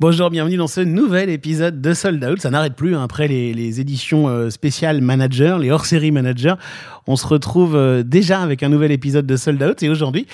Bonjour, bienvenue dans ce nouvel épisode de Sold Out. Ça n'arrête plus hein, après les, éditions euh, spéciales Manager, les hors-série Manager. On se retrouve euh, déjà avec un nouvel épisode de Sold Out et aujourd'hui,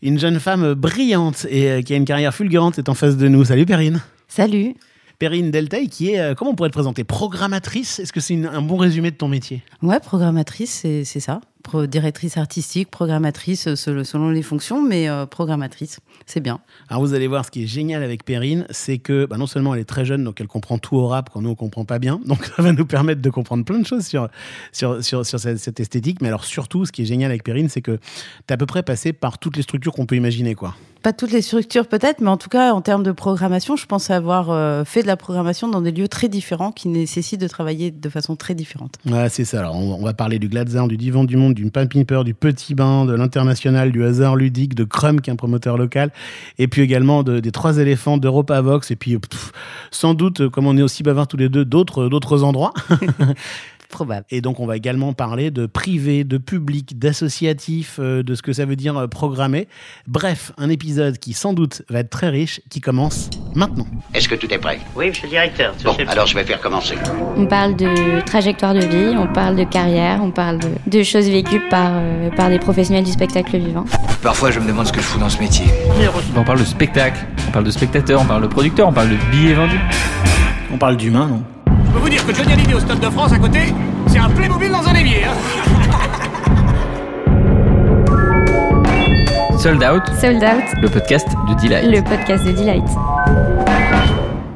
une jeune femme brillante et euh, qui a une carrière fulgurante est en face de nous. Salut Perrine. Salut. Perrine Deltaï, qui est, comment on pourrait te présenter? Programmatrice? Est-ce que c'est un bon résumé de ton métier? Ouais, programmatrice, c'est ça directrice artistique, programmatrice euh, selon les fonctions, mais euh, programmatrice, c'est bien. Alors vous allez voir, ce qui est génial avec Perrine, c'est que bah, non seulement elle est très jeune, donc elle comprend tout au rap quand nous on comprend pas bien, donc ça va nous permettre de comprendre plein de choses sur, sur, sur, cette, cette, esthétique. Mais alors surtout, ce qui est génial avec Perrine, c'est que tu as à peu près passé par toutes les structures qu'on peut imaginer. quoi pas toutes les structures peut-être, mais en tout cas en termes de programmation, je pense avoir euh, fait de la programmation dans des lieux très différents qui nécessitent de travailler de façon très différente. Ouais, c'est ça. Alors on, va parler du Gladzar, du Divan du Monde, du Pimper, du Petit Bain, de l'International, du Hasard Ludique, de Crum qui est un promoteur local, et puis également des Trois Éléphants, d'EuropaVox, et puis sans doute, comme on est aussi bavards tous les deux, d'autres endroits. Probable. Et donc, on va également parler de privé, de public, d'associatif, euh, de ce que ça veut dire euh, programmer. Bref, un épisode qui sans doute va être très riche, qui commence maintenant. Est-ce que tout est prêt? Oui, monsieur le directeur. Bon, alors je vais faire commencer. On parle de trajectoire de vie, on parle de carrière, on parle de, choses vécues par, euh, par des professionnels du spectacle vivant. Parfois, je me demande ce que je fous dans ce métier. On parle de spectacle, on parle de spectateur, on parle de producteur, on parle de billets vendus. On parle d'humain, non? Je peux vous dire que Johnny Hallyday au Stade de France à côté, c'est un Playmobil dans un évier. Hein. Sold Out. Sold Out. Le podcast de Delight. Le podcast de Delight.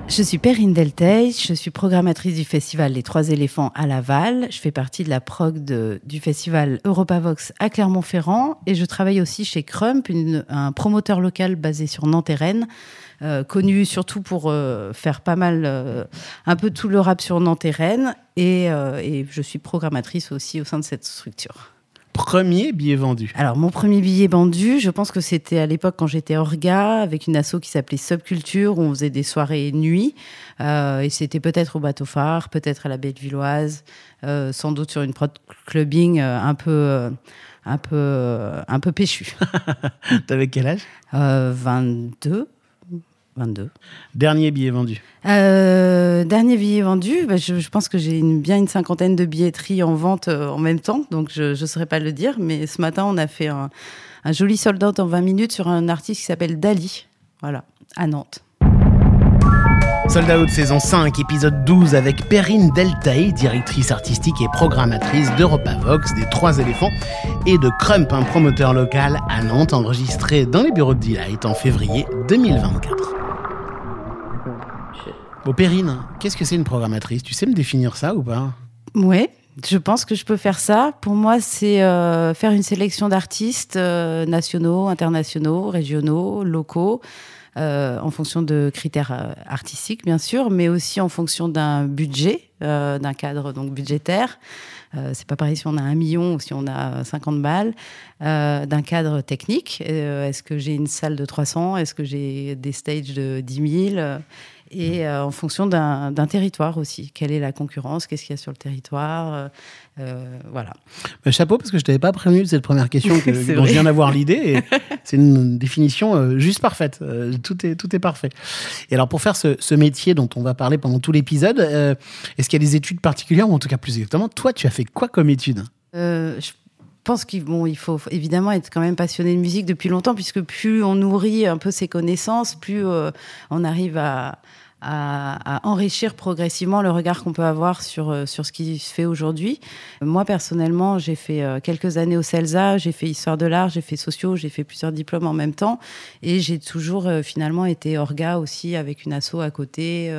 Je suis Perrine Delteil, je suis programmatrice du festival Les Trois Éléphants à Laval. Je fais partie de la prog du festival Europavox à Clermont-Ferrand et je travaille aussi chez Crump, un promoteur local basé sur Nantes et Rennes, euh, connu surtout pour euh, faire pas mal, euh, un peu tout le rap sur Nantes et Rennes. Et, et je suis programmatrice aussi au sein de cette structure premier billet vendu Alors, mon premier billet vendu, je pense que c'était à l'époque quand j'étais orga, avec une asso qui s'appelait Subculture, où on faisait des soirées nuit. Euh, et c'était peut-être au Bateau Phare, peut-être à la Belle-Villoise, euh, sans doute sur une prod clubbing euh, un peu. un peu, un peu péchu. T'avais quel âge? 22. 22. Dernier billet vendu euh, Dernier billet vendu, bah, je, pense que j'ai une, bien une cinquantaine de billetteries en vente euh, en même temps, donc je ne saurais pas le dire, mais ce matin, on a fait un, joli soldat en 20 minutes sur un artiste qui s'appelle Dali, voilà, à Nantes. Soldat Out saison 5, épisode 12 avec Perrine Deltaï, directrice artistique et programmatrice d'EuropaVox, des Trois éléphants, et de Crump, un promoteur local à Nantes, enregistré dans les bureaux de Delight en février 2024. Bon, Perrine, qu'est-ce que c'est une programmatrice? Tu sais me définir ça ou pas? Ouais, je pense que je peux faire ça. Pour moi, c'est euh, faire une sélection d'artistes euh, nationaux, internationaux, régionaux, locaux, euh, en fonction de critères artistiques, bien sûr, mais aussi en fonction d'un budget, d'un cadre donc budgétaire. c'est pas pareil si on a un million ou si on a 50 balles, d'un cadre technique. Est-ce que j'ai une salle de 300 Est-ce que j'ai des stages de 10 000 et euh, en fonction d'un territoire aussi. Quelle est la concurrence? Qu'est-ce qu'il y a sur le territoire? Euh, euh, Voilà. Bah, chapeau, parce que je t'avais pas prévenu de cette première question que, dont je viens d'avoir l'idée. C'est une définition juste parfaite. tout, est, tout est parfait. Et alors, pour faire ce, métier dont on va parler pendant tout l'épisode, est-ce qu'il y a des études particulières, ou en tout cas plus exactement, toi, tu as fait quoi comme études je pense qu'il bon, il faut évidemment être quand même passionné de musique depuis longtemps, puisque plus on nourrit un peu ses connaissances, plus on arrive à, à, enrichir progressivement le regard qu'on peut avoir sur, euh, sur ce qui se fait aujourd'hui. Moi, personnellement, j'ai fait euh, quelques années au CELSA, j'ai fait histoire de l'art, j'ai fait sociaux, j'ai fait plusieurs diplômes en même temps. Et j'ai toujours euh, finalement été orga aussi avec une asso à côté.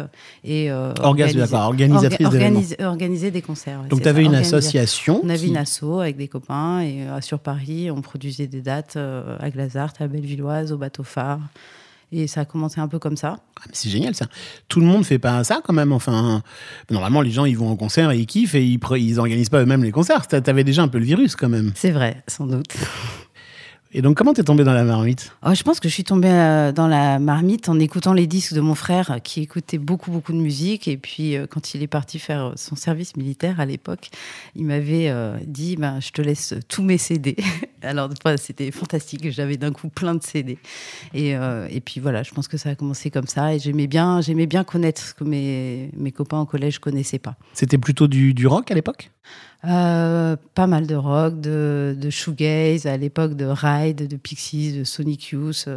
et organiser, organisatrice organiser des concerts. Donc, tu avais une association On avait une asso avec des copains. Et sur Paris, on produisait des dates à Glazart, à Bellevilloise, au Bateau Phare. Et ça a commencé un peu comme ça. Ah, c'est génial ça. Tout le monde fait pas ça quand même. Enfin, normalement, les gens ils vont en concert et ils kiffent et ils, ils organisent pas eux-mêmes les concerts. T'avais déjà un peu le virus quand même. C'est vrai, sans doute. Et donc, comment t'es tombé dans la marmite? Oh, je pense que je suis tombée euh, dans la marmite en écoutant les disques de mon frère euh, qui écoutait beaucoup, beaucoup de musique. Et puis, euh, quand il est parti faire son service militaire à l'époque, il m'avait euh, dit ben, Je te laisse tous mes CD. Alors, enfin, c'était fantastique. J'avais d'un coup plein de CD. Et, et puis voilà, je pense que ça a commencé comme ça. Et j'aimais bien, j'aimais bien connaître ce que mes, mes copains au collège connaissaient pas. C'était plutôt du, du rock à l'époque? Euh, pas mal de rock, de, de shoegaze, à l'époque de Ride, de Pixies, de Sonic Youth.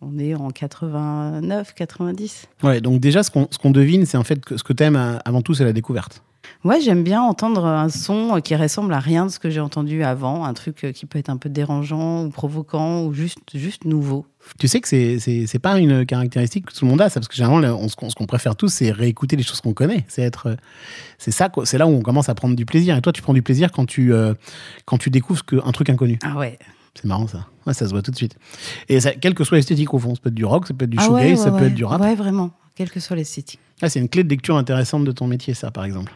On est en 89, 90. Ouais, donc déjà, ce qu'on devine, c'est en fait que ce que t'aimes euh, avant tout, c'est la découverte. Ouais, j'aime bien entendre un son qui ressemble à rien de ce que j'ai entendu avant, un truc euh, qui peut être un peu dérangeant ou provoquant ou juste, juste nouveau. Tu sais que c'est- pas une caractéristique que tout le monde a, ça, parce que généralement, on- ce qu'on préfère tous, c'est réécouter les choses qu'on connaît. C'est être, euh, c'est ça, c'est là où on commence à prendre du plaisir. Et toi, tu prends du plaisir quand tu, euh, quand tu découvres que, un truc inconnu. Ah ouais. C'est marrant ça. Ouais, ça se voit tout de suite. Et ça, quelle que soit l'esthétique au fond, ça peut être du rock, ça peut être du ah shoegaze, ouais, ouais, ça peut être du rap. Ouais, vraiment, quelle que soit l'esthétique. Ah, c'est une clé de lecture intéressante de ton métier, ça, par exemple.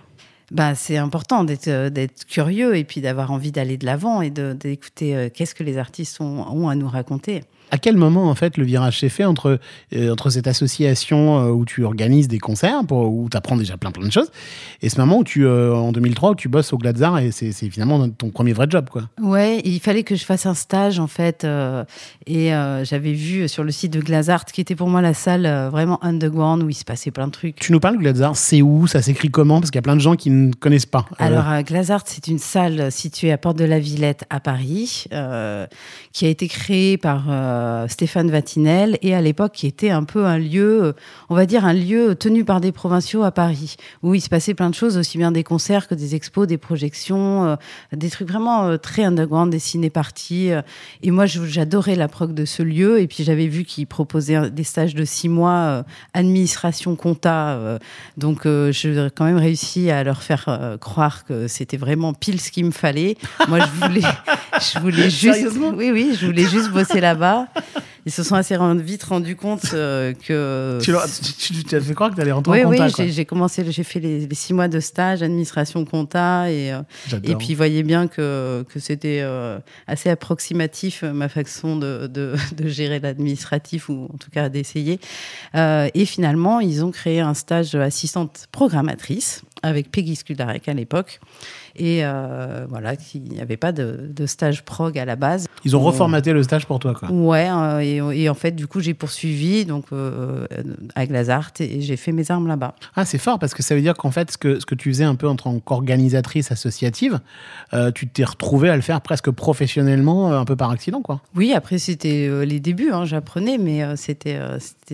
Bah, c'est important d'être euh, curieux et puis d'avoir envie d'aller de l'avant et d'écouter euh, qu'est-ce que les artistes ont, ont à nous raconter. À quel moment, en fait, le virage s'est fait entre, euh, entre cette association euh, où tu organises des concerts, pour, où tu apprends déjà plein plein de choses, et ce moment où tu, euh, en 2003, où tu bosses au Gladzar, et c'est finalement ton premier vrai job, quoi. Ouais, il fallait que je fasse un stage en fait, euh, et j'avais vu sur le site de Glazart, qui était pour moi la salle vraiment underground où il se passait plein de trucs. Tu nous parles de Gladzar, c'est où, ça s'écrit comment? Parce qu'il y a plein de gens qui ne connaissent pas. Alors, Glazart, c'est une salle située à Porte de la Villette à Paris, qui a été créée par euh, Stéphane Vatinel et à l'époque qui était un peu un lieu, euh, on va dire un lieu tenu par des provinciaux à Paris, où il se passait plein de choses, aussi bien des concerts que des expos, des projections, euh, des trucs vraiment euh, très underground, des ciné-parties. et moi, j'adorais la prog de ce lieu. Et puis, j'avais vu qu'il proposait des stages de six mois, administration, compta. donc, j'ai quand même réussi à leur faire croire que c'était vraiment pile ce qu'il me fallait. Moi, je voulais, je voulais juste, oui, oui, je voulais juste bosser là-bas. Ils se sont assez rend- vite rendus compte euh, que. Tu, leur- tu- tu- tu as fait croire que tu allais rentrer oui, en oui, j'ai commencé, j'ai fait les, les six mois de stage, administration, compta, et, euh, et puis, voyez bien que, que c'était euh, assez approximatif, ma façon de, de, de gérer l'administratif, ou en tout cas d'essayer. Et finalement, ils ont créé un stage assistante programmatrice avec Peggy Skudarek à l'époque. Et euh, voilà, il n'y avait pas de, de stage prog à la base. Ils ont reformaté le stage pour toi, quoi. Ouais, euh, et, et en fait, du coup, j'ai poursuivi donc, euh, à Glazart et j'ai fait mes armes là-bas. Ah, c'est fort parce que ça veut dire qu'en fait, ce que, ce que tu faisais un peu en tant qu'organisatrice associative, euh, tu t'es retrouvée à le faire presque professionnellement, un peu par accident, quoi. Oui, après, c'était les débuts, hein, j'apprenais, mais c'était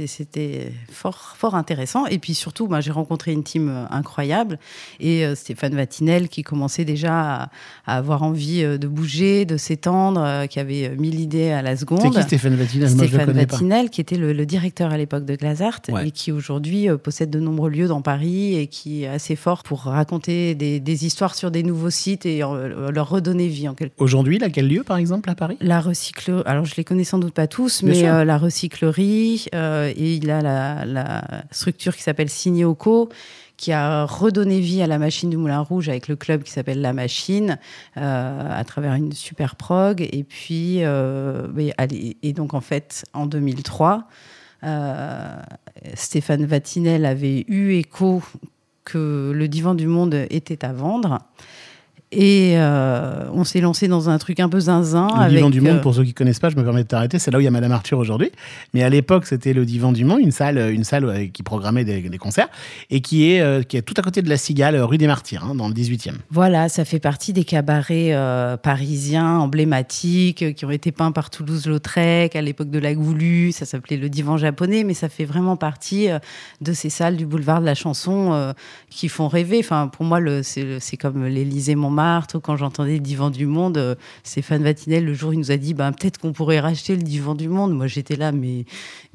c'était- fort, fort intéressant. Et puis surtout, bah, j'ai rencontré une team incroyable et Stéphane Vatinel qui commençait déjà à, à avoir envie euh, de bouger, de s'étendre, euh, qui avait euh, mille idées à la seconde. C'est qui Stéphane Vatinel Stéphane. Vatinel, qui était le, le directeur à l'époque de Glazart Ouais. et qui aujourd'hui possède de nombreux lieux dans Paris et qui est assez fort pour raconter des, des histoires sur des nouveaux sites et leur redonner vie en quelque Aujourd'hui, là, quel lieu, par exemple, à Paris? La recyclerie, alors je les connais sans doute pas tous, Bien mais euh, la recyclerie, euh, et il a la, la structure qui s'appelle Signéoco, qui a redonné vie à la machine du Moulin Rouge avec le club qui s'appelle La Machine, euh, à travers une super prog. Et puis, euh, et donc en fait, en 2003, euh, Stéphane Vatinel avait eu écho que le divan du monde était à vendre. Et euh, on s'est lancé dans un truc un peu zinzin. Le avec, divan du monde, euh, pour ceux qui connaissent pas, je me permets de t'arrêter, c'est là où il y a Madame Arthur aujourd'hui. Mais à l'époque, c'était le divan du monde, une salle, une salle euh, qui programmait des, des concerts et qui est, euh, qui est tout à côté de la Cigale, rue des Martyrs, hein, dans le 18e. Voilà, ça fait partie des cabarets euh, parisiens emblématiques qui ont été peints par Toulouse-Lautrec à l'époque de la Goulue. Ça s'appelait le divan japonais, mais ça fait vraiment partie de ces salles du boulevard de la chanson qui font rêver. Enfin, pour moi, c'est comme l'Élysée Montmartre. ou Quand j'entendais le divan du monde, euh, Stéphane Vatinel, le jour, il nous a dit ben, peut-être qu'on pourrait racheter le divan du monde. Moi, j'étais là, mais,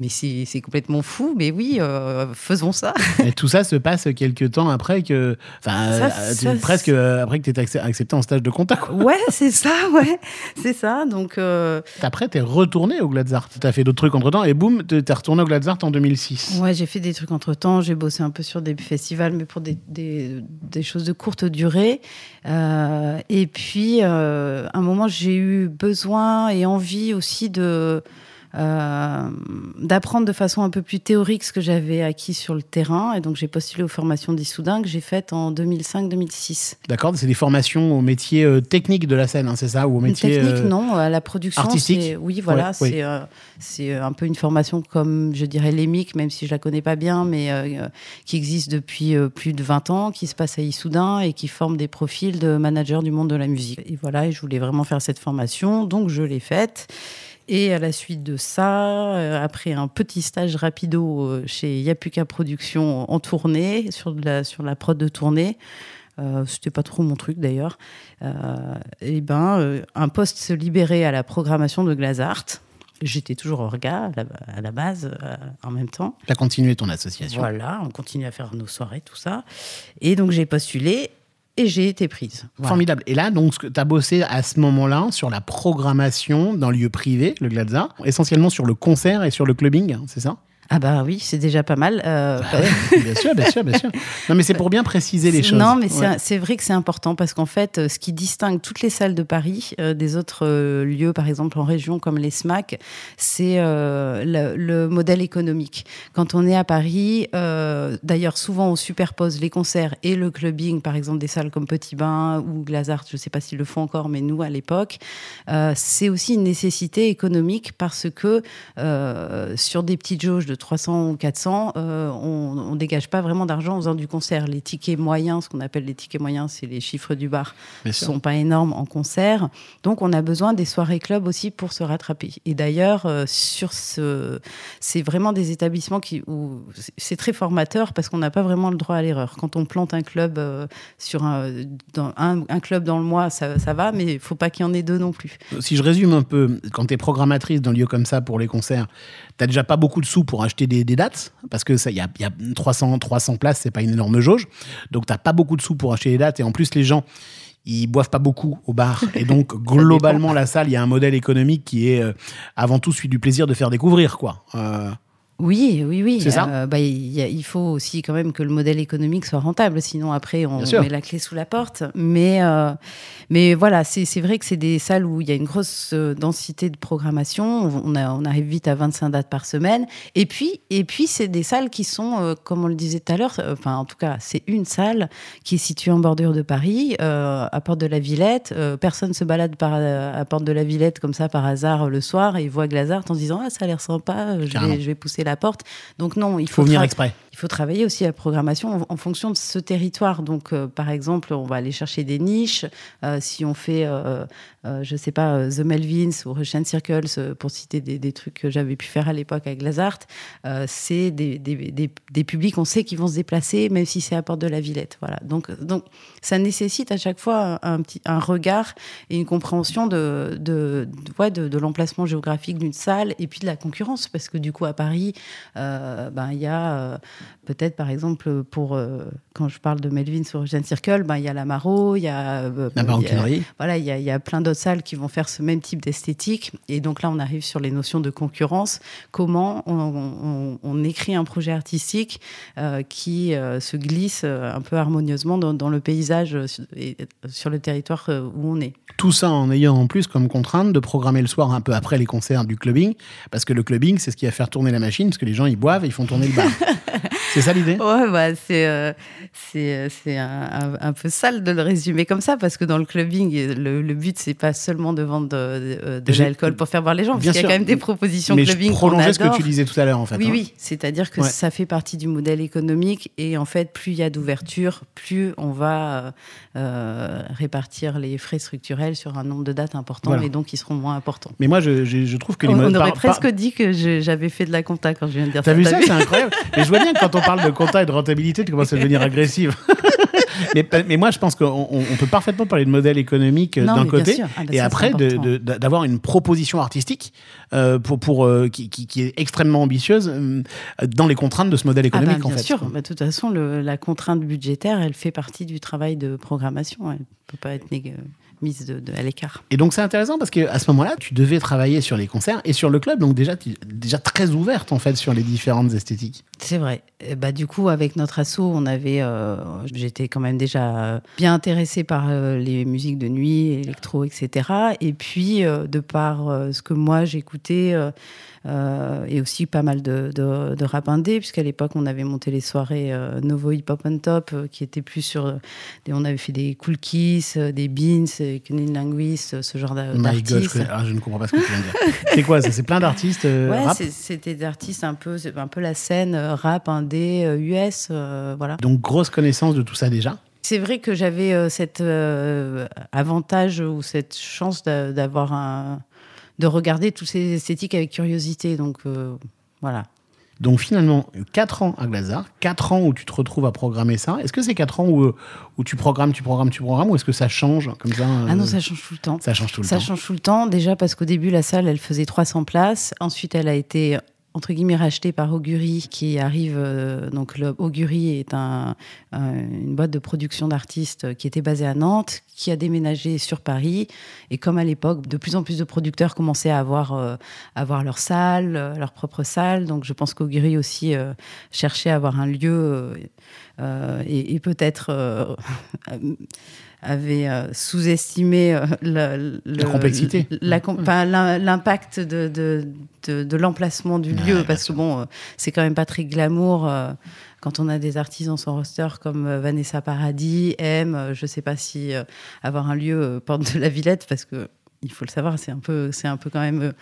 mais c'est complètement fou. Mais oui, euh, faisons ça. Et tout ça se passe quelques temps après que, enfin, euh, presque après que tu été accepté en stage de contact. quoi. ouais, c'est ça, ouais, c'est ça. Donc. euh, Après, tu es retourné au Gladzart. Tu as fait d'autres trucs entre temps et boum, tu es retourné au Gladzart en 2006. Ouais, j'ai fait des trucs entre temps. J'ai bossé un peu sur des festivals, mais pour des, des, des choses de courte durée. Euh, et puis, euh, à un moment, j'ai eu besoin et envie aussi de euh, d'apprendre de façon un peu plus théorique ce que j'avais acquis sur le terrain. Et donc, j'ai postulé aux formations d'Issoudun que j'ai faites en 2005-2006. D'accord, c'est des formations au métier euh, technique de la scène, hein, c'est ça? Ou au métier Technique, euh, non, à la production. artistique? Oui, voilà, Ouais, c'est un peu une formation comme, je dirais, l'EMIC, même si je la connais pas bien, mais qui existe depuis plus de 20 ans, qui se passe à Issoudun et qui forme des profils de managers du monde de la musique. Et voilà, et je voulais vraiment faire cette formation, donc je l'ai faite. Et à la suite de ça, euh, après un petit stage rapido euh, chez Yapuka Productions en tournée, sur, de la, sur la prod de tournée, euh, c'était pas trop mon truc d'ailleurs, euh, et ben, euh, un poste se libérait à la programmation de Glazart. J'étais toujours orga à la, à la base en même temps. Tu as continué ton association. Voilà, on continue à faire nos soirées, tout ça. Et donc j'ai postulé et j'ai été prise. Formidable. Et là, donc, tu as bossé à ce moment-là sur la programmation dans le lieu privé, le Gladza, essentiellement sur le concert et sur le clubbing, c'est ça? Ah bah oui, c'est déjà pas mal. euh, Bien sûr, bien sûr, bien sûr. Non, mais c'est pour bien préciser les choses. Non, mais c'est- Ouais. c'est vrai que c'est important parce qu'en fait, euh, ce qui distingue toutes les salles de Paris euh, des autres euh, lieux, par exemple en région comme les SMAC, c'est le, le modèle économique. Quand on est à Paris, d'ailleurs, souvent on superpose les concerts et le clubbing, par exemple des salles comme Petit Bain ou Glazart, je ne sais pas s'ils le font encore, mais nous à l'époque, c'est aussi une nécessité économique parce que sur des petites jauges de 300 ou 400, euh, on ne dégage pas vraiment d'argent en faisant du concert. Les tickets moyens, ce qu'on appelle les tickets moyens, c'est les chiffres du bar, ne sont pas énormes en concert. Donc on a besoin des soirées club aussi pour se rattraper. Et d'ailleurs, euh, sur ce, c'est vraiment des établissements qui, où c'est très formateur parce qu'on n'a pas vraiment le droit à l'erreur. Quand on plante un club euh, sur un, dans un, un club dans le mois, ça, ça va, mais il faut pas qu'il y en ait deux non plus. Si je résume un peu, quand tu es programmatrice d'un lieu comme ça pour les concerts, tu déjà pas beaucoup de sous pour acheter des, des dates, parce que il y a, y a 300, 300 places, c'est pas une énorme jauge. Donc t'as pas beaucoup de sous pour acheter des dates, et en plus les gens, ils boivent pas beaucoup au bar. Et donc globalement, la salle, il y a un modèle économique qui est euh, avant tout celui du plaisir de faire découvrir. quoi. Euh, Oui, oui, oui. C'est ça Euh, bah, il, y a- il faut aussi quand même que le modèle économique soit rentable, sinon après on met la clé sous la porte. Mais, euh, mais voilà, c'est vrai que c'est des salles où il y a une grosse euh, densité de programmation. On, on a- on arrive vite à 25 dates par semaine. Et puis, et puis c'est des salles qui sont, euh, comme on le disait tout à l'heure, enfin en tout cas, c'est une salle qui est située en bordure de Paris, à Porte de la Villette. Personne se balade par, à Porte de la Villette comme ça par hasard le soir et voit Glazart en se disant ah ça a l'air sympa, je vais, je vais pousser la porte. Donc non, il faut, faut venir exprès. Il faut travailler aussi la programmation en, fonction de ce territoire. Donc, euh, par exemple, on va aller chercher des niches. Euh, si on fait, euh, je sais pas, The Melvins ou Russian Circles, pour citer des, trucs que j'avais pu faire à l'époque avec Lazart, c'est des, publics, on sait qu'ils vont se déplacer, même si c'est à Porte de la Villette. Voilà. Donc, donc, ça nécessite à chaque fois un, petit, un regard et une compréhension de, de, de, l'emplacement géographique d'une salle et puis de la concurrence. Parce que du coup, à Paris, ben, il y a peut-être, par exemple, pour euh, quand je parle de Melvin sur Eugène Circle, ben, il y a la Maro, il y a, euh, La y a- voilà, il y, a- il y a plein d'autres salles qui vont faire ce même type d'esthétique. Et donc là, on arrive sur les notions de concurrence. Comment on, on- on écrit un projet artistique euh, qui euh, se glisse un peu harmonieusement dans, dans le paysage et sur le territoire où on est. Tout ça en ayant en plus comme contrainte de programmer le soir un peu après les concerts du clubbing, parce que le clubbing, c'est ce qui va faire tourner la machine, parce que les gens, ils boivent et ils font tourner le bar. c'est ça l'idée? Ouais, bah, c'est euh, c'est euh, un, peu sale de le résumer comme ça parce que dans le clubbing, le, le but c'est pas seulement de vendre de, de- de J'ai- l'alcool pour faire boire les gens, parce qu'il y a sûr. quand même des propositions Mais je clubbing qu'on prolongeais ce que tu disais tout à l'heure, en fait. Oui, hein. oui, c'est-à-dire que Ouais. ça fait partie du modèle économique et en fait, plus il y a d'ouverture, plus on va euh, euh, répartir les frais structurels sur un nombre de dates important Voilà. et donc ils seront moins importants. Mais moi, je, je- je trouve que les On, aurait par- presque par- dit que je- j'avais fait de la compta quand je viens de dire ça. vu t'as ça C'est incroyable. mais je vois bien que quand on parle de compta et de rentabilité, tu commences à devenir agressive. mais, mais moi, je pense qu'on on- on peut parfaitement parler de modèle économique euh, d'un côté. Ah, bah et après d'avoir une proposition artistique euh, pour, pour, euh, qui, qui- qui est extrêmement ambitieuse euh, dans les contraintes de ce modèle Ah bah, économique, en bien fait. sûr, Bah, de toute façon, le- la contrainte budgétaire, elle fait partie du travail de programmation. Elle ne peut pas être nég- mise de, de- à l'écart. Et donc c'est intéressant parce qu'à ce moment-là, tu devais travailler sur les concerts et sur le club, donc déjà, tu déjà très ouverte en fait sur les différentes esthétiques. C'est vrai. Et bah, du coup, avec notre asso, on avait, euh, j'étais quand même déjà bien intéressée par euh, les musiques de nuit, électro, etc. Et puis, euh, de par euh, ce que moi j'écoutais, euh, et aussi pas mal de, de, de rap indé, puisqu'à l'époque, on avait monté les soirées euh, Novo Hip Hop on Top, euh, qui étaient plus sur. des- on avait fait des Cool Kiss, des Beans, euh, Linguist, ce genre je, d'artistes. connais- ah, je ne comprends pas ce que tu viens de dire. c'est quoi ça C'est plein d'artistes Ouais, c'était des artistes un peu, un peu la scène rap indé US, voilà. Donc grosse connaissance de tout ça déjà. C'est vrai que j'avais cet avantage ou cette chance d'a- d'avoir un, de regarder toutes ces esthétiques avec curiosité, donc euh, voilà. Donc finalement, 4 ans à Glazart, 4 ans où tu te retrouves à programmer ça. Est-ce que c'est 4 ans où, euh, où tu programmes, tu programmes, tu programmes, ou est-ce que ça change comme ça euh, Ah non, ça change tout le temps. ça change tout le Ça temps. change tout le temps. Déjà parce qu'au début, la salle, elle faisait 300 places. Ensuite, elle a été entre guillemets rachetée par Augury, qui arrive. euh, donc, Augury est un- une boîte de production d'artistes qui était basée à Nantes, qui a déménagé sur Paris. Et comme à l'époque, de plus en plus de producteurs commençaient à avoir, euh, avoir leur salle, euh, leur propre salle. Donc, je pense qu'Augury aussi euh, cherchait à avoir un lieu euh, euh, et, peut-être euh, avait sous-estimé La complexité. l'impact de, de, de, de l'emplacement du lieu, parce que bon, euh, c'est quand même pas très glamour euh, quand on a des artistes dans son roster comme euh, Vanessa Paradis, M. je sais pas si avoir un lieu porte de la Villette, parce que il faut le savoir, c'est un peu, c'est un peu quand même.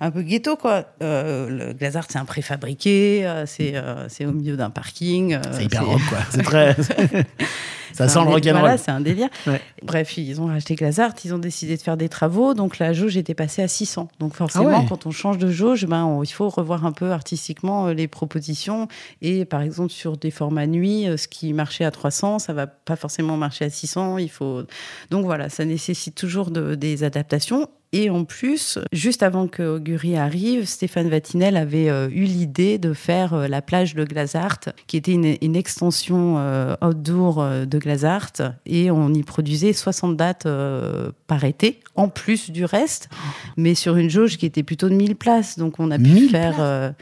un peu ghetto, quoi. Euh, le Glazart, c'est un préfabriqué, c'est euh, c'est au milieu d'un parking. euh, C'est hyper rock, quoi. C'est très. ça sent le rock'n'roll. Voilà, c'est un délire. Ouais. Bref, ils ont racheté Glazart, ils ont décidé de faire des travaux, donc la jauge était passée à 600. Donc forcément, Ah ouais. quand on change de jauge, ben, on- il faut revoir un peu artistiquement euh, les propositions. Et par exemple, sur des formats nuit, euh, ce qui marchait à 300, ça va pas forcément marcher à 600. Il faut... Donc voilà, ça nécessite toujours de- des adaptations. Et en plus, juste avant que arrive, Stéphane Vatinel avait euh, eu l'idée de faire euh, la plage de Glazart, qui était une, une extension euh, outdoor de Glazart. Et on y produisait 60 dates euh, par été, en plus du reste, mais sur une jauge qui était plutôt de 1000 places. Donc on a pu 1000 faire... euh,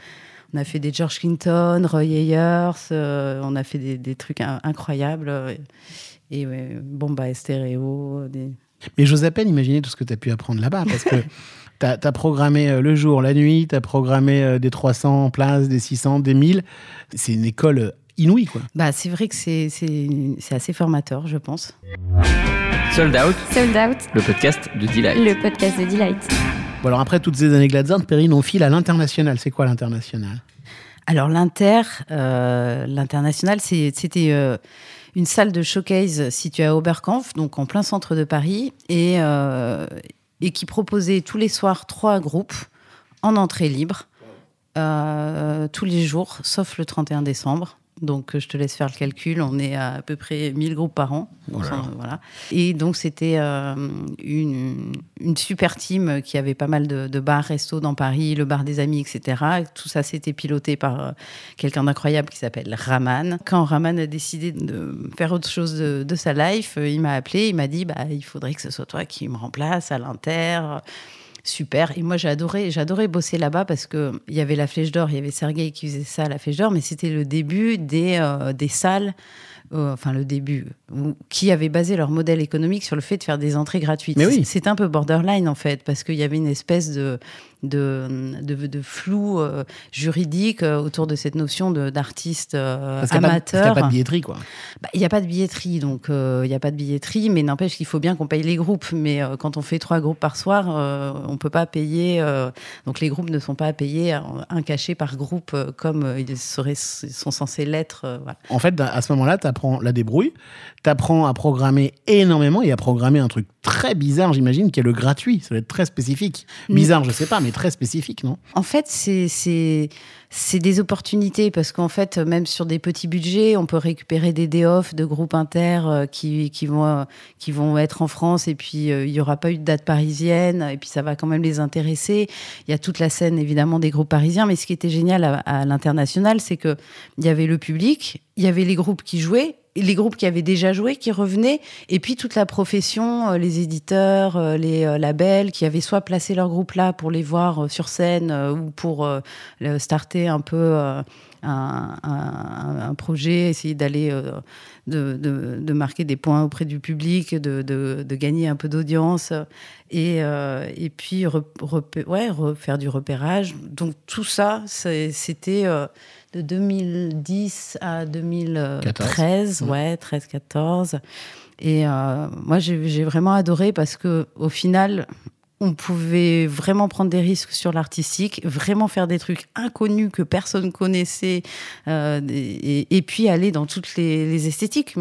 on a fait des George Clinton, Roy Ayers, euh, on a fait des, des trucs in- incroyables. euh, Et ouais, Bomba des... Mais j'ose à peine imaginer tout ce que tu as pu apprendre là-bas parce que tu as, programmé le jour, la nuit, tu as programmé des 300 places, des 600, des 1000. C'est une école inouïe, quoi. Bah, c'est vrai que c'est c'est- c'est assez formateur, je pense. Sold Out, Sold Out, le podcast de Delight. le podcast de Delight. Bon, alors après toutes ces années Gladzart, Perrine, on file à l'international. C'est quoi l'international? Alors l'Inter, euh, l'international, c'est- c'était euh, une salle de showcase située à Oberkampf, donc en plein centre de Paris, et, euh, et qui proposait tous les soirs trois groupes en entrée libre, euh, tous les jours, sauf le 31 décembre. Donc, euh, je te laisse faire le calcul. On est à à peu près 1000 groupes par an. Donc, Voilà. Et donc, c'était euh, une, une super team qui avait pas mal de, de bars, restos dans Paris, le bar des amis, etc. Et tout ça, c'était piloté par euh, quelqu'un d'incroyable qui s'appelle Raman. Quand Raman a décidé de faire autre chose de, de sa life, il m'a appelé, il m'a dit bah, il faudrait que ce soit toi qui me remplace à l'Inter. Super. Et moi, j'ai adoré, adoré bosser là-bas parce que il y avait la Flèche d'Or, il y avait Sergueï qui faisait ça à la Flèche d'Or, mais c'était le début des, euh, des salles, euh, enfin le début, où- qui avaient basé leur modèle économique sur le fait de faire des entrées gratuites. Mais oui. C'est un peu borderline en fait, parce qu'il y avait une espèce de, de, de, de flou euh, juridique euh, autour de cette notion d'artiste euh, Parce qu'il n'y a, pas- amateur. de billetterie, quoi. Bah, Il n'y a pas de billetterie, donc euh, il n'y a pas de billetterie, mais n'empêche qu'il faut bien qu'on paye les groupes. Mais euh, quand on fait trois groupes par soir, euh, on ne peut pas payer. euh, donc les groupes ne sont pas à payer un- cachet par groupe euh, comme euh, ils seraient, sont censés l'être. euh, voilà. En fait, à ce moment-là, tu apprends la débrouille, tu apprends à programmer énormément et à programmer un truc très bizarre, j'imagine, qui est le gratuit. Ça doit être très spécifique. Bizarre, je sais pas, mais très spécifique, non? En fait, c'est- des opportunités parce qu'en fait, même sur des petits budgets, on peut récupérer des day off de groupes inter euh, qui, qui, vont, euh, qui vont être en France et puis euh, il n'y aura pas eu de date parisienne et puis ça va quand même les intéresser. Il y a toute la scène évidemment des groupes parisiens, mais ce qui était génial à, à l'international, c'est que il y avait le public, il y avait les groupes qui jouaient les groupes qui avaient déjà joué qui revenaient, et puis toute la profession, euh, les éditeurs, euh, les euh, labels qui avaient soit placé leur groupe là pour les voir sur scène ou pour starter un peu un, projet, essayer d'aller de, marquer des points auprès du public, de, gagner un peu d'audience et, puis ouais, refaire du repérage. Donc tout ça, c'était de 2010 à 2013, ouais, 13-14. Et euh, moi, j'ai j'ai vraiment adoré parce que au final, on pouvait vraiment prendre des risques sur l'artistique, vraiment faire des trucs inconnus que personne connaissait, euh, et, puis aller dans toutes les, esthétiques.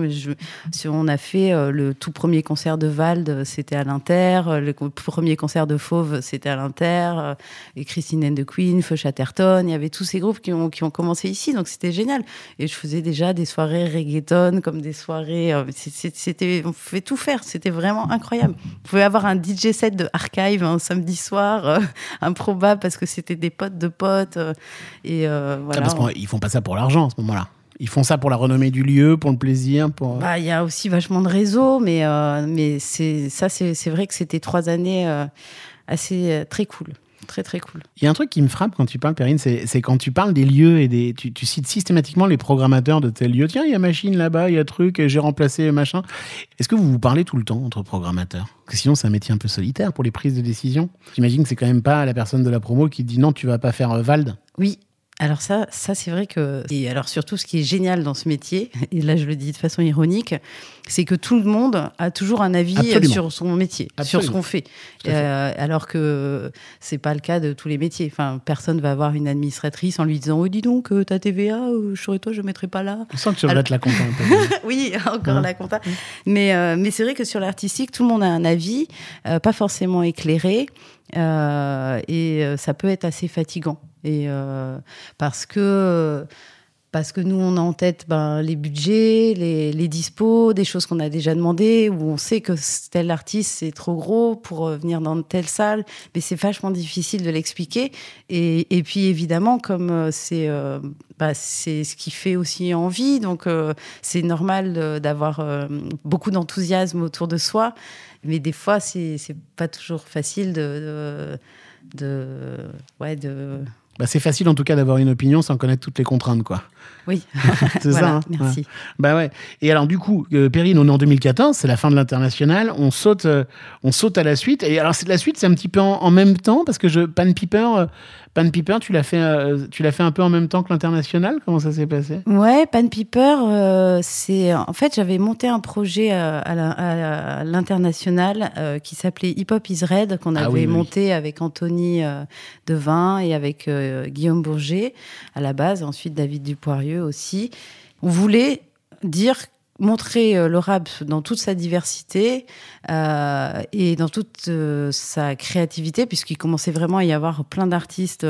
Si on a fait euh, le tout premier concert de Vald, c'était à l'Inter, euh, le premier concert de Fauve, c'était à l'Inter, et Christine and the Queen, Feu Chatterton, il y avait tous ces groupes qui ont, commencé ici, donc c'était génial. Et je faisais déjà des soirées reggaeton, comme des soirées, c'était, on pouvait tout faire, c'était vraiment incroyable. On pouvait avoir un DJ set de un samedi soir, euh, improbable parce que c'était des potes de potes, euh, et euh, voilà. parce qu'ils font pas ça pour l'argent à ce moment-là. Ils font ça pour la renommée du lieu, pour le plaisir, pour. Bah, il y a aussi vachement de réseaux, mais, mais c'est, ça, c'est, vrai que c'était trois années assez très cool. Très, très cool. Il y a un truc qui me frappe quand tu parles, Perrine, c'est c'est quand tu parles des lieux et des. Tu, tu cites systématiquement les programmateurs de tel lieu. Tiens, il y a machine là-bas, il y a truc, et j'ai remplacé machin. Est-ce que vous vous parlez tout le temps entre programmateurs? Parce que sinon, c'est un métier un peu solitaire pour les prises de décision. J'imagine que c'est quand même pas la personne de la promo qui dit non, tu vas pas faire euh, Vald? Oui. Alors ça, ça c'est vrai que et alors surtout ce qui est génial dans ce métier et là je le dis de façon ironique, c'est que tout le monde a toujours un avis Absolument. sur son métier, sur ce qu'on fait. Euh, alors que c'est pas le cas de tous les métiers. Enfin, personne va avoir une administratrice en lui disant "Oh dis donc euh, ta TVA, euh, je serais toi, je mettrais pas là." On sent que tu Alors- la compta un peu. oui, encore Ouais. la compta. Mais, euh, mais c'est vrai que sur l'artistique, tout le monde a un avis, euh, pas forcément éclairé, euh, et ça peut être assez fatigant. Et euh, parce que parce que nous, on a en tête ben, les budgets, les, les dispos, des choses qu'on a déjà demandées, où on sait que tel artiste, c'est trop gros pour euh, venir dans telle salle, mais c'est vachement difficile de l'expliquer. Et, et puis, évidemment, comme euh, c'est euh, bah, ce qui fait aussi envie, donc c'est normal d'avoir beaucoup d'enthousiasme autour de soi, mais des fois, c'est pas toujours facile de, de ouais, de... Bah, c'est facile en tout cas d'avoir une opinion sans connaître toutes les contraintes, quoi. Oui, C'est Voilà, ça. hein merci. Ouais. Bah ouais. Et alors du coup, euh, Perrine, on est en 2014, c'est la fin de l'international. On saute, euh, on saute à la suite. Et alors c'est la suite, c'est un petit peu en, en même temps parce que je Pan Piper, euh, Pan Piper, tu l'as fait, euh, tu l'as fait un peu en même temps que l'international? Comment ça s'est passé? Ouais, Pan Piper, c'est en fait j'avais monté un projet à l'international qui s'appelait Hip Hop is Red qu'on Ah avait oui. monté avec Anthony Devin et avec Guillaume Bourget à la base, ensuite David Aussi. On voulait dire montrer euh, le rap dans toute sa diversité euh, et dans toute euh, sa créativité, puisqu'il commençait vraiment à y avoir plein d'artistes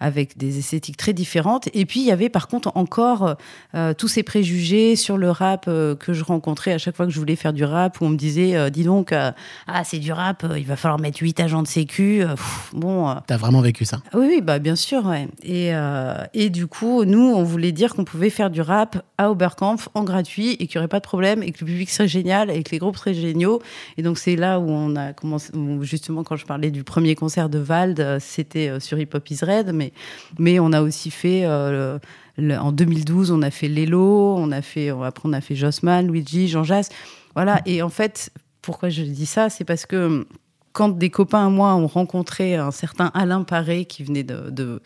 avec des esthétiques très différentes. Et puis, il y avait par contre encore euh, tous ces préjugés sur le rap euh, que je rencontrais à chaque fois que je voulais faire du rap, où on me disait, euh, dis donc, euh, ah, c'est du rap, euh, il va falloir mettre 8 agents de sécu. euh, pff, bon, euh, T'as vraiment vécu ça? Oui, oui, bah bien sûr, ouais. Et, euh, et du coup, nous, on voulait dire qu'on pouvait faire du rap à Oberkampf en gratuit et qu'il n'y aurait pas de problème et que le public serait génial et que les groupes seraient géniaux. Et donc, c'est là où on a commencé, où justement, quand je parlais du premier concert de Vald, euh, c'était euh, sur Hip Hop is Red, mais, mais on a aussi fait, euh, en 2012, on a fait Lelo, on a fait, après, on a fait Jossman, Luigi, Jean Jass. Voilà. Et en fait, pourquoi je dis ça C'est parce que quand des copains à moi ont rencontré un certain Alain Paré qui venait de,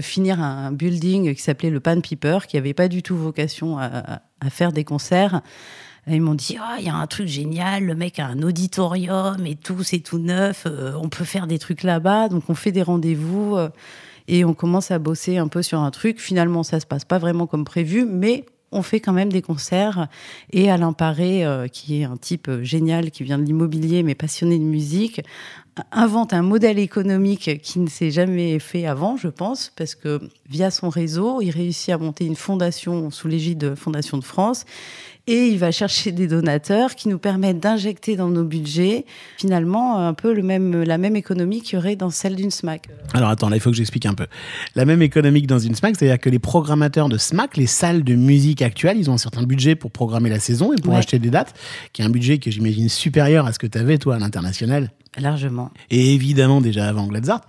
finir un building qui s'appelait le Pan Piper, qui n'avait pas du tout vocation à, faire des concerts, ils m'ont dit Ah, il y a un truc génial, le mec a un auditorium et tout, c'est tout neuf, euh, on peut faire des trucs là-bas. Donc on fait des rendez-vous euh, et on commence à bosser un peu sur un truc. Finalement, ça se passe pas vraiment comme prévu, mais on fait quand même des concerts. Et Alain Paré, euh, qui est un type euh, génial, qui vient de l'immobilier, mais passionné de musique, invente un modèle économique qui ne s'est jamais fait avant, je pense, parce que via son réseau, il réussit à monter une fondation sous l'égide de Fondation de France et il va chercher des donateurs qui nous permettent d'injecter dans nos budgets finalement un peu le même, la même économie qu'il y aurait dans celle d'une SMAC. Alors attends, là il faut que j'explique un peu. La même économique dans une SMAC, c'est-à-dire que les programmateurs de SMAC, les salles de musique actuelles, ils ont un certain budget pour programmer la saison et pour Ouais. acheter des dates, qui est un budget que j'imagine supérieur à ce que tu avais toi à l'international. Largement. Et évidemment déjà avant Gladzart.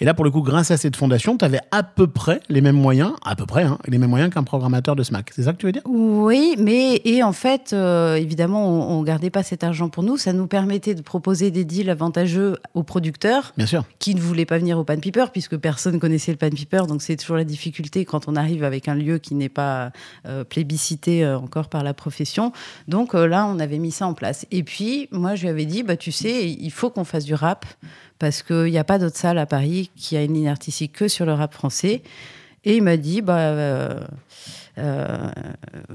Et là, pour le coup, grâce à cette fondation, tu avais à peu près les mêmes moyens, à peu près, hein, les mêmes moyens qu'un programmateur de SMAC. C'est ça que tu veux dire? Oui, mais et en fait, euh, évidemment, on, on gardait pas cet argent pour nous. Ça nous permettait de proposer des deals avantageux aux producteurs Bien sûr. qui ne voulaient pas venir au Pan Piper puisque personne connaissait le Pan Piper. Donc c'est toujours la difficulté quand on arrive avec un lieu qui n'est pas euh, plébiscité euh, encore par la profession. Donc là, on avait mis ça en place. Et puis moi, je lui avais dit, bah tu sais, il faut qu'on fasse du rap parce qu'il n'y a pas d'autre salle à Paris qui a une ligne artistique que sur le rap français. Et il m'a dit, bah, euh, euh,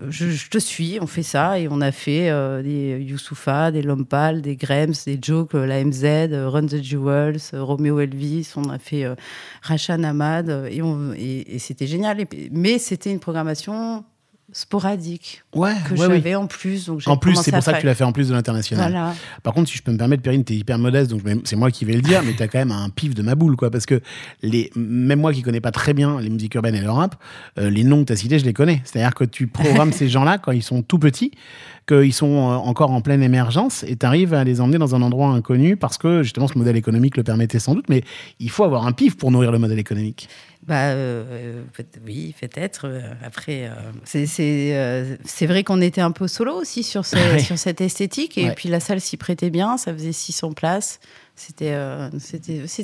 je, te suis, on fait ça. Et on a fait euh, des Youssoufa, des Lompal, des Grems, des Jokes, la MZ, Run the Jewels, Romeo Elvis. On a fait Rachan Ahmad. Et, on- et, c'était génial. Mais c'était une programmation sporadique Ouais, que ouais, oui. j'avais en plus. Donc En plus, c'est pour ça que tu l'as fait en plus de l'international. Voilà. Par contre, si je peux me permettre, Perrine, t'es hyper modeste, donc c'est moi qui vais le dire, mais t'as quand même un pif de ma boule, quoi, parce que les, même moi qui connais pas très bien les musiques urbaines et le rap, euh, les noms que t'as cités, je les connais. C'est-à-dire que tu programmes ces gens-là quand ils sont tout petits, qu'ils sont euh, encore en pleine émergence, et t'arrives à les emmener dans un endroit inconnu parce que justement ce modèle économique le permettait sans doute, mais il faut avoir un pif pour nourrir le modèle économique. Bah euh, peut- oui, peut-être. euh, Après, euh, c'est euh, vrai qu'on était un peu solo aussi sur, ce- Ouais. sur cette esthétique. Et Ouais. puis la salle s'y prêtait bien. Ça faisait 600 places. C'était euh,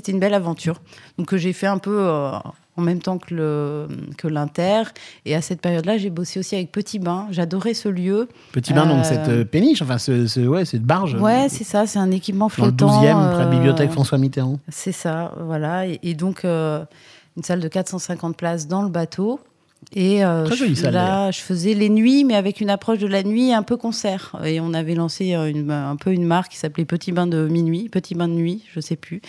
une belle aventure. Donc j'ai fait un peu euh, en même temps que le que l'Inter. Et à cette période-là, j'ai bossé aussi avec Petit Bain. J'adorais ce lieu. Petit bain, donc Euh, cette euh, péniche, enfin, ce, ce- ouais, cette barge. Ouais, c'est ça. C'est un équipement dans le flottant. 12e, près la euh, bibliothèque François Mitterrand. C'est ça, voilà. Et, et donc, euh, une salle de 450 places dans le bateau. Et euh, je- salle, là, je faisais les nuits, mais avec une approche de la nuit un peu concert. Et on avait lancé euh, une- un peu une marque qui s'appelait Petit Bain de Minuit, Petit Bain de Nuit, je sais plus.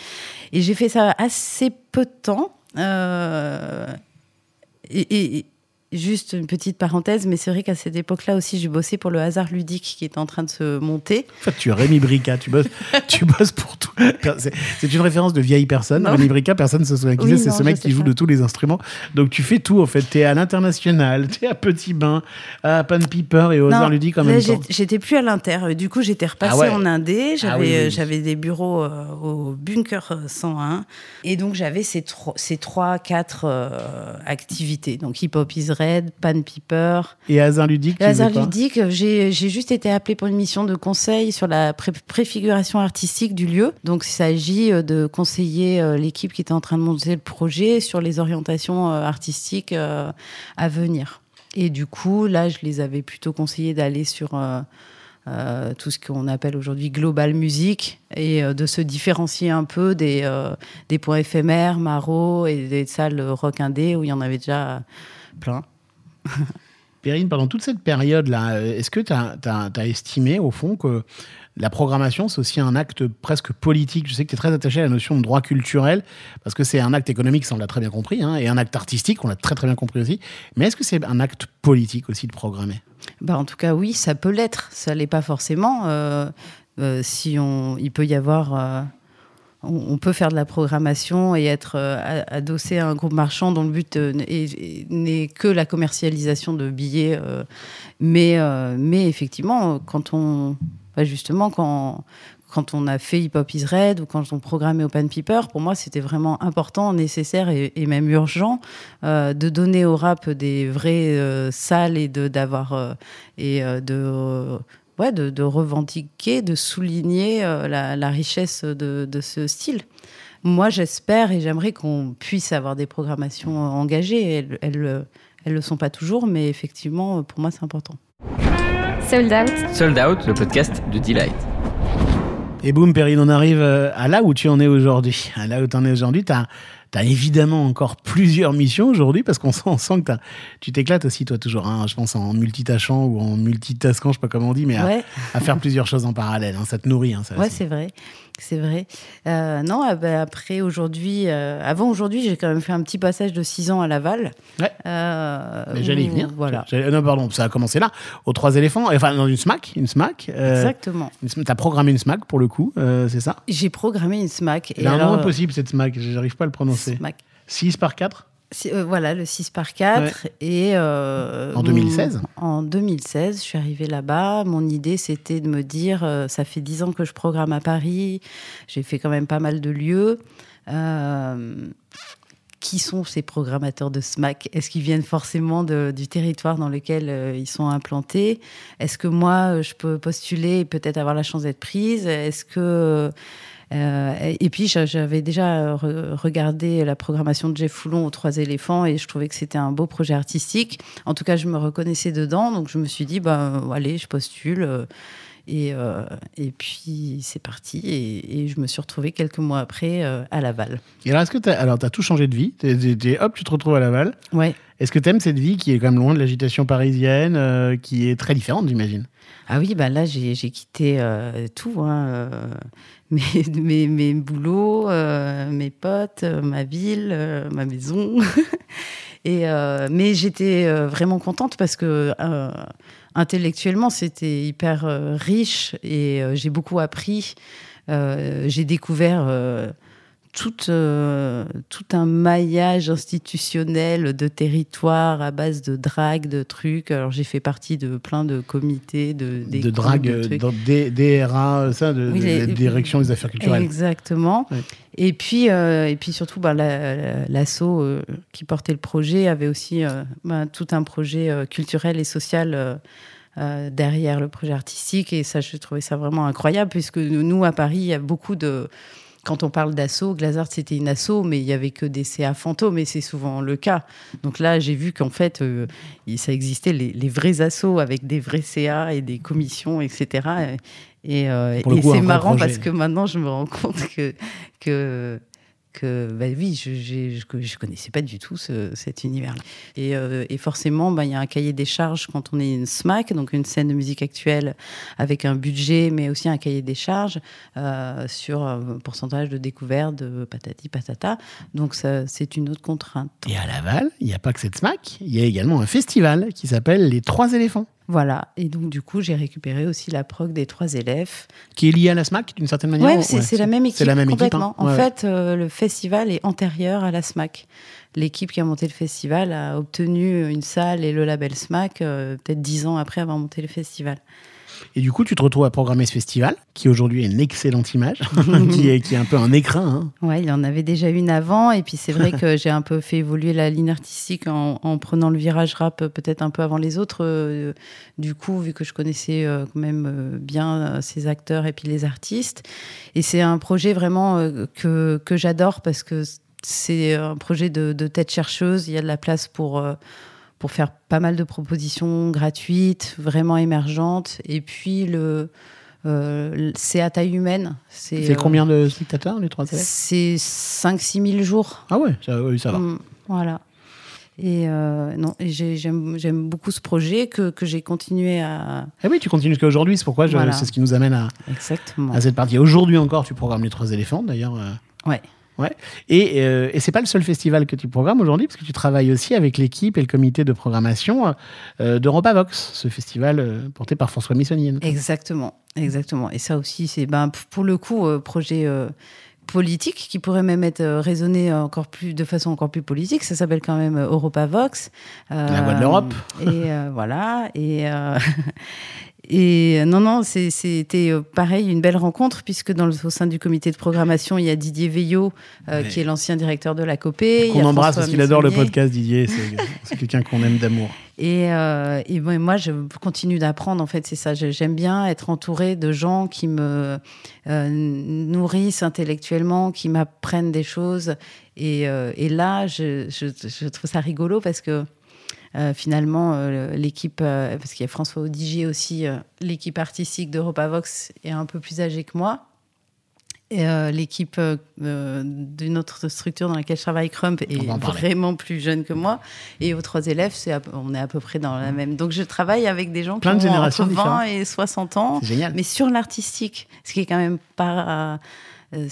Et j'ai fait ça assez peu de temps. Euh, et, et- juste une petite parenthèse, mais c'est vrai qu'à cette époque-là aussi, j'ai bossé pour le hasard ludique qui était en train de se monter. En fait, tu es Rémi Brica, tu bosses, tu bosses pour tout. C'est une référence de vieille personne. Non. Rémi Brica, personne ne se souvient qui Oui, c'est. Ce mec qui joue pas. de tous les instruments. Donc tu fais tout en fait. Tu es à l'international, tu es à Petit Bain, à Pan Piper et au hasard ludique en là, même temps. J'étais plus à l'inter. Du coup, j'étais repassée Ah ouais. en indé. J'avais Ah oui, oui, oui. j'avais des bureaux euh, au bunker euh, 101. Et donc, j'avais ces, trois, ces trois, quatre euh, activités. Donc, Hip Red, Pan Piper. Et hasard ludique, hasard ludique, j'ai juste été appelée pour une mission de conseil sur la pré- préfiguration artistique du lieu. Donc, il s'agit euh, de conseiller euh, l'équipe qui était en train de monter le projet sur les orientations euh, artistiques à venir. Et du coup, là, je les avais plutôt conseillé d'aller sur euh, euh, tout ce qu'on appelle aujourd'hui global musique et euh, de se différencier un peu des, des points éphémères, Maro et des salles rock indé où il y en avait déjà plein. Perrine, pendant toute cette période-là, euh, est-ce que tu as, estimé au fond que la programmation, c'est aussi un acte presque politique? Je sais que tu es très attaché à la notion de droit culturel, parce que c'est un acte économique, ça on l'a très bien compris, hein, et un acte artistique, on l'a très très bien compris aussi. Mais est-ce que c'est un acte politique aussi de programmer? Bah, en tout cas, oui, ça peut l'être. Ça l'est pas forcément. Euh, euh, si on, il peut y avoir, on, peut faire de la programmation et être euh, adossé à un groupe marchand dont le but euh, n'est- est- n'est que la commercialisation de billets. euh, mais, effectivement, quand on, bah, justement, quand quand on a fait Hip Hop is Red ou quand on programmait Open Piper, pour moi, c'était vraiment important, nécessaire et, même urgent de donner au rap des vraies salles et de d'avoir et de ouais de, de revendiquer, de souligner euh, la, la richesse de, de ce style. Moi, j'espère et j'aimerais qu'on puisse avoir des programmations engagées. Elles, elles, elles le sont pas toujours, mais effectivement, pour moi, c'est important. Sold Out, Sold Out, le podcast de Delight. Et boum, Perrine, on arrive euh, à là où tu en es aujourd'hui. À là où tu en es aujourd'hui, tu as, tu as évidemment encore plusieurs missions aujourd'hui parce qu'on sent, on sent que tu t'éclates aussi, toi, toujours, hein, je pense, en multitâchant ou en multitaskant, je sais pas comment on dit, mais à, Ouais. à faire plusieurs choses en parallèle. hein, ça te nourrit, hein, ça Ouais, c'est vrai. C'est vrai. Euh, non, ah bah, après, aujourd'hui, euh, avant aujourd'hui, j'ai quand même fait un petit passage de 6 ans à Laval. Ouais. Euh, Mais j'allais y venir. Voilà. J'allais- Non, pardon, ça a commencé là, aux Trois éléphants, enfin, dans une SMAC. Une SMAC euh, Exactement. SMAC. T'as programmé une SMAC pour le coup, euh, c'est ça? J'ai programmé une SMAC. A un nom euh, impossible, cette SMAC, j'arrive pas à le prononcer. SMAC. 6 par 4 C'est, euh, voilà, le 6 par 4. Et, euh, En 2016 mon- En 2016, je suis arrivée là-bas. Mon idée, c'était de me dire, euh, ça fait 10 ans que je programme à Paris. J'ai fait quand même pas mal de lieux. Qui sont ces programmateurs de SMAC Est-ce qu'ils viennent forcément de- du territoire dans lequel ils sont implantés? Est-ce que moi, je peux postuler et peut-être avoir la chance d'être prise? Est-ce que... euh, et puis, j'a- j'avais déjà re- regardé la programmation de Jeff Foulon aux Trois éléphants et je trouvais que c'était un beau projet artistique. En tout cas, je me reconnaissais dedans, donc je me suis dit, bah, allez, je postule. euh, Et, euh, et puis, c'est parti. Et, et je me suis retrouvée quelques mois après euh, à Laval. Et alors, est-ce que t'as alors, t'as tout changé de vie? Hop, tu te retrouves à Laval. Ouais. Est-ce que t'aimes cette vie qui est quand même loin de l'agitation parisienne, euh, qui est très différente, j'imagine? Ah oui, bah là, j'ai quitté euh, tout. Hein, euh, mes, mes, mes boulots, mes potes, ma ville, ma maison. Et, mais j'étais vraiment contente parce que intellectuellement, c'était hyper riche et j'ai beaucoup appris. J'ai découvert tout, euh, tout un maillage institutionnel de territoire à base de drague, de trucs. Alors j'ai fait partie de plein de comités, de, des De drague, de euh, dans DRA, ça, de, Oui, les- des affaires culturelles. Exactement. Et puis, euh, et puis surtout, bah, la- la- l'asso euh, qui portait le projet avait aussi bah, tout un projet culturel et social euh, derrière le projet artistique. Et ça, je trouvais ça vraiment incroyable, puisque nous, à Paris, il y a beaucoup de... Quand on parle d'assaut, Glazart, c'était une asso, mais il y avait que des CA fantômes, et c'est souvent le cas. Donc là, j'ai vu qu'en fait, euh, ça existait les, les vrais assos avec des vrais CA et des commissions, etc. Et, euh, et c'est marrant projet. parce que maintenant, je me rends compte que, que, que bah oui, je ne connaissais pas du tout ce- cet univers-là. Et, euh, et forcément, bah, il y a un cahier des charges quand on est une SMAC, donc une scène de musique actuelle avec un budget, mais aussi un cahier des charges euh, sur un pourcentage de découverte, de patati patata. Donc, c'est une autre contrainte. Et à Laval, il n'y a pas que cette SMAC, il y a également un festival qui s'appelle Les Trois éléphants, Voilà. Et donc, du coup, j'ai récupéré aussi la prog des trois élèves. qui est lié à la SMAC d'une certaine manière. Ouais, c'est la même équipe. C'est la même équipe. hein. En ouais. fait, euh, le festival est antérieur à la SMAC. L'équipe qui a monté le festival a obtenu une salle et le label SMAC euh, peut-être dix ans après avoir monté le festival. Et du coup, tu te retrouves à programmer ce festival, qui aujourd'hui est une excellente image, qui, est, un peu un écrin. hein. Ouais, il y en avait déjà une avant. Et puis, c'est vrai que j'ai un peu fait évoluer la ligne artistique en, en prenant le virage rap peut-être un peu avant les autres. euh, du coup, vu que je connaissais euh, quand même euh, bien ces acteurs et puis les artistes. Et c'est un projet vraiment que, que j'adore parce que c'est un projet de tête chercheuse. Il y a de la place pour. Euh, pour faire pas mal de propositions gratuites, vraiment émergentes. Et puis, le, euh, c'est à taille humaine. C'est euh, combien de spectateurs, les trois c'est 5-6 000 jours. Ah ouais, ça, oui, ça va. Mm, voilà. Et euh, non, et j'ai- j'aime j'aime beaucoup ce projet que, que j'ai continué à. Ah oui, tu continues jusqu'à aujourd'hui, c'est pourquoi Voilà. c'est ce qui nous amène à, Exactement. à cette partie. Aujourd'hui encore, tu programmes les trois éléphants, d'ailleurs. euh, Ouais. Ouais. Et, euh, et c'est pas le seul festival que tu programmes aujourd'hui, parce que tu travailles aussi avec l'équipe et le comité de programmation euh, d'Europavox, ce festival euh, porté par François Missonnier. Exactement. Exactement. Et ça aussi, c'est ben, pour le coup, euh, projet. euh, politique qui pourrait même être raisonné encore plus de façon encore plus politique ça s'appelle quand même Europavox Euh, La voix de l'Europe. et euh, voilà et euh, Et euh, non, non, c'est- c'était euh, pareil, une belle rencontre, puisque dans le, au sein du comité de programmation, il y a Didier Veillot, euh, Ouais. qui est l'ancien directeur de la y Qu'on a embrasse parce qu'il adore le podcast, Didier. C'est quelqu'un qu'on aime d'amour. Et, euh, et bon, et moi, je continue d'apprendre, en fait, c'est ça. J'aime bien être entourée de gens qui me euh, nourrissent intellectuellement, qui m'apprennent des choses. Et, euh, et là, je, je- je trouve ça rigolo parce que euh, finalement, euh, l'équipe, euh, parce qu'il y a François Odigier aussi, euh, l'équipe artistique d'Europavox est un peu plus âgée que moi. Et euh, l'équipe euh, euh, d'une autre structure dans laquelle je travaille, Crump, est vraiment plus jeune que moi. Et aux trois élèves, c'est on est à peu près dans la même. Donc je travaille avec des gens Plein de qui ont entre 20 différentes. et 60 ans, génial. mais sur l'artistique, ce qui est quand même pas. Euh,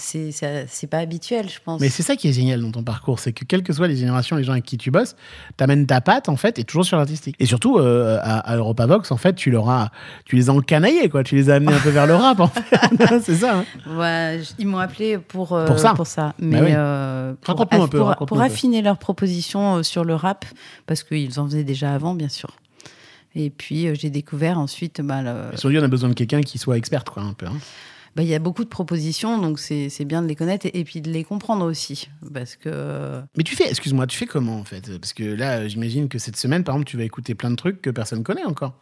c'est pas habituel, je pense. Mais c'est ça qui est génial dans ton parcours, c'est que quelles que soient les générations, les gens avec qui tu bosses, t'amènes ta patte en fait, et toujours sur l'artistique. Et surtout euh, à, à Europavox, en fait, tu leur as, tu les as encanaillés quoi, tu les as amenés un peu vers le rap en fait. c'est ça. hein. Ouais, ils m'ont appelé pour, euh, Pour ça. Mais Bah oui. euh, pour, un peu, pour- pour affiner leurs propositions sur le rap, parce qu'ils en faisaient déjà avant, bien sûr. Et puis, j'ai découvert ensuite, bah, le- Et surtout, on a besoin de quelqu'un qui soit experte quoi, un peu. hein. Bah, il y a beaucoup de propositions, donc c'est bien de les connaître et, et puis de les comprendre aussi. Parce que. Mais tu fais, excuse-moi, tu fais comment en fait? Parce que là, euh, j'imagine que cette semaine, par exemple, tu vas écouter plein de trucs que personne connaît encore.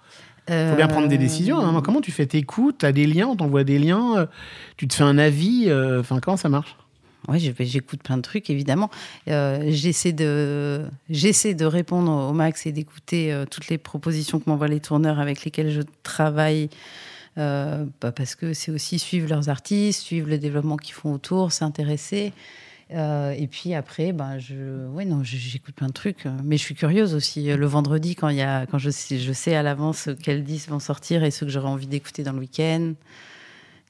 Faut bien prendre des décisions. hein. Comment tu fais? T'écoutes, t'as des liens, on t'envoie des liens, euh, tu te fais un avis. euh, Enfin, comment ça marche? Oui, j'écoute plein de trucs, évidemment. Euh, j'essaie de, de répondre au max et d'écouter euh, toutes les propositions que m'envoient les tourneurs avec lesquels je travaille. Euh, bah, parce que c'est aussi suivre leurs artistes, suivre le développement qu'ils font autour, s'intéresser. Euh, et puis après, ben je, ouais, non, j'écoute plein de trucs, mais je suis curieuse aussi. Le vendredi, quand il y a, quand je sais, je sais à l'avance quels disques vont sortir et ceux que j'aurai envie d'écouter dans le week-end,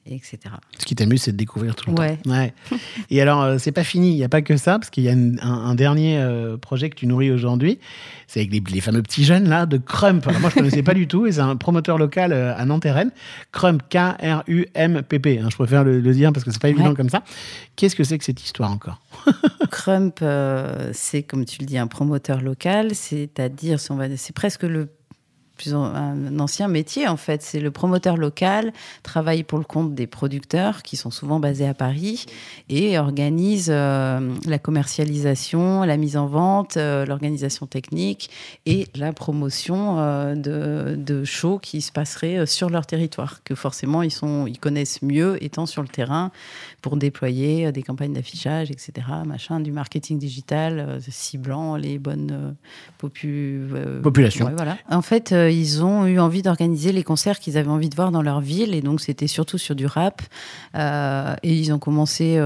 etc. Ce qui t'amuse, c'est de découvrir tout le Ouais. temps. Ouais. Et alors, euh, c'est pas fini. Il n'y a pas que ça, parce qu'il y a un, un dernier euh, projet que tu nourris aujourd'hui. C'est avec les, les fameux petits jeunes là de Crump. Alors, moi, je connaissais pas du tout. Et c'est un promoteur local euh, à Nanterre. Crump, K-R-U-M-P-P. hein. je préfère le, le dire parce que c'est pas évident Ouais. comme ça. Qu'est-ce que c'est que cette histoire encore? Crump, euh, c'est comme tu le dis, un promoteur local, c'est-à-dire, c'est presque le plus un ancien métier en fait. C'est le promoteur local, travaille pour le compte des producteurs qui sont souvent basés à Paris et organise euh, la commercialisation, la mise en vente, euh, l'organisation technique et la promotion euh, de, de shows qui se passeraient sur leur territoire, que forcément ils, sont, ils connaissent mieux étant sur le terrain pour déployer des campagnes d'affichage, etc., machin, du marketing digital, ciblant les bonnes popu- Population. ouais, voilà. En fait, ils ont eu envie d'organiser les concerts qu'ils avaient envie de voir dans leur ville, et donc c'était surtout sur du rap. Euh, et ils ont commencé.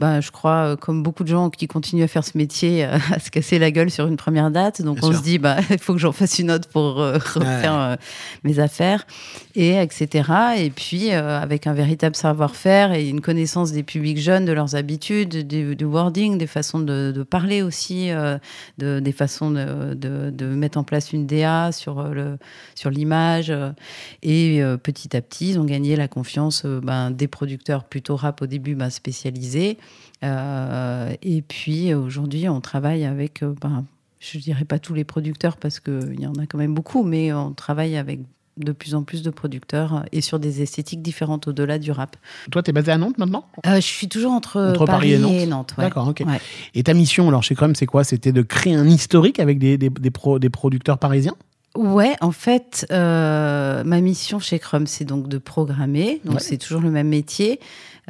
Ben, je crois, euh, comme beaucoup de gens qui continuent à faire ce métier, euh, à se casser la gueule sur une première date. Donc Bien on sûr. se dit, bah, il faut que j'en fasse une autre pour euh, refaire euh, mes affaires, et etc. Et puis, euh, avec un véritable savoir-faire et une connaissance des publics jeunes, de leurs habitudes, du, du wording, des façons de, de parler aussi, de, des façons de, mettre en place une DA sur le sur l'image. et petit à petit, ils ont gagné la confiance ben, des producteurs plutôt rap au début ben, spécialisés. Euh, et puis aujourd'hui, on travaille avec, euh, ben, je dirais pas tous les producteurs parce qu'il y en a quand même beaucoup, mais on travaille avec de plus en plus de producteurs et sur des esthétiques différentes au-delà du rap. Toi, t'es basé à Nantes maintenant? Euh, je suis toujours entre, Entre Paris et Nantes. ouais. D'accord, ok. Ouais. Et ta mission, alors chez Crump, c'est quoi? C'était de créer un historique avec des, des, des pro- des producteurs parisiens? Ouais, en fait, euh, ma mission chez Crum, c'est donc de programmer. Donc, Ouais. c'est toujours le même métier.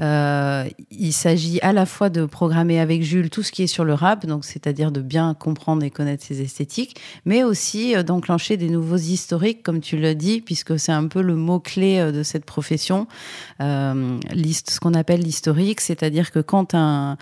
Euh, il s'agit à la fois de programmer avec Jules tout ce qui est sur le rap, donc c'est-à-dire de bien comprendre et connaître ses esthétiques, mais aussi euh, d'enclencher des nouveaux historiques, comme tu l'as dit, puisque c'est un peu le mot-clé euh, de cette profession. Ce qu'on appelle l'historique, c'est-à-dire que quand un,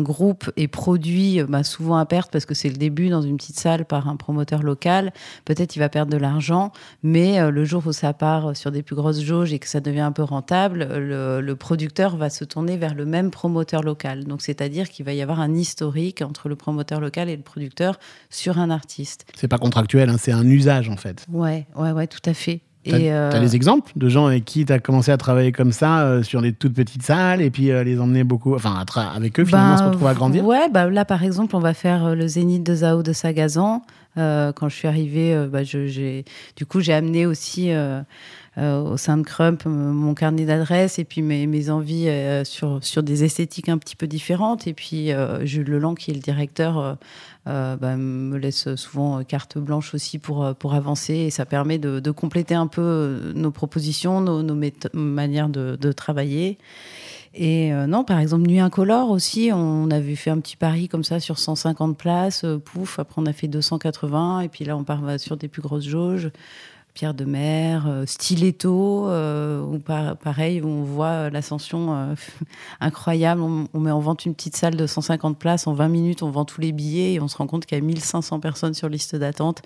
groupe est produit, bah, souvent à perte, parce que c'est le début dans une petite salle par un promoteur local, peut-être il va perdre de l'argent, mais le jour où ça part sur des plus grosses jauges et que ça devient un peu rentable, le, le producteur va se tourner vers le même promoteur local. Donc, c'est-à-dire qu'il va y avoir un historique entre le promoteur local et le producteur sur un artiste. C'est pas contractuel, hein, c'est un usage en fait. Ouais, ouais, ouais, tout à fait. T'as euh, des exemples de gens avec qui tu as commencé à travailler comme ça euh, sur des toutes petites salles et puis euh, les emmener beaucoup, enfin avec eux finalement Ben, se retrouver à grandir? Ouais, bah, là par exemple, on va faire euh, le Zénith de Zao de Sagazan. Euh, quand je suis arrivée, bah, je- j'ai, du coup, j'ai amené aussi au sein de Crump euh, mon carnet d'adresses et puis mes, mes envies euh, sur, sur des esthétiques un petit peu différentes. Et puis euh, Jules Leland, qui est le directeur, euh, euh, bah, me laisse souvent euh, carte blanche aussi pour, euh, pour avancer. Et ça permet de, de compléter un peu euh, nos propositions, nos, nos manières de, de travailler. Et euh, non, par exemple, Nuit Incolore aussi, on avait fait un petit pari comme ça sur 150 places, euh, pouf, après on a fait 280, et puis là on part va sur des plus grosses jauges. Pierre de Mer, euh, Stiletto, euh, par- pareil, où on voit l'ascension euh, incroyable. On, met en vente une petite salle de 150 places. En 20 minutes, on vend tous les billets et on se rend compte qu'il y a 1500 personnes sur liste d'attente.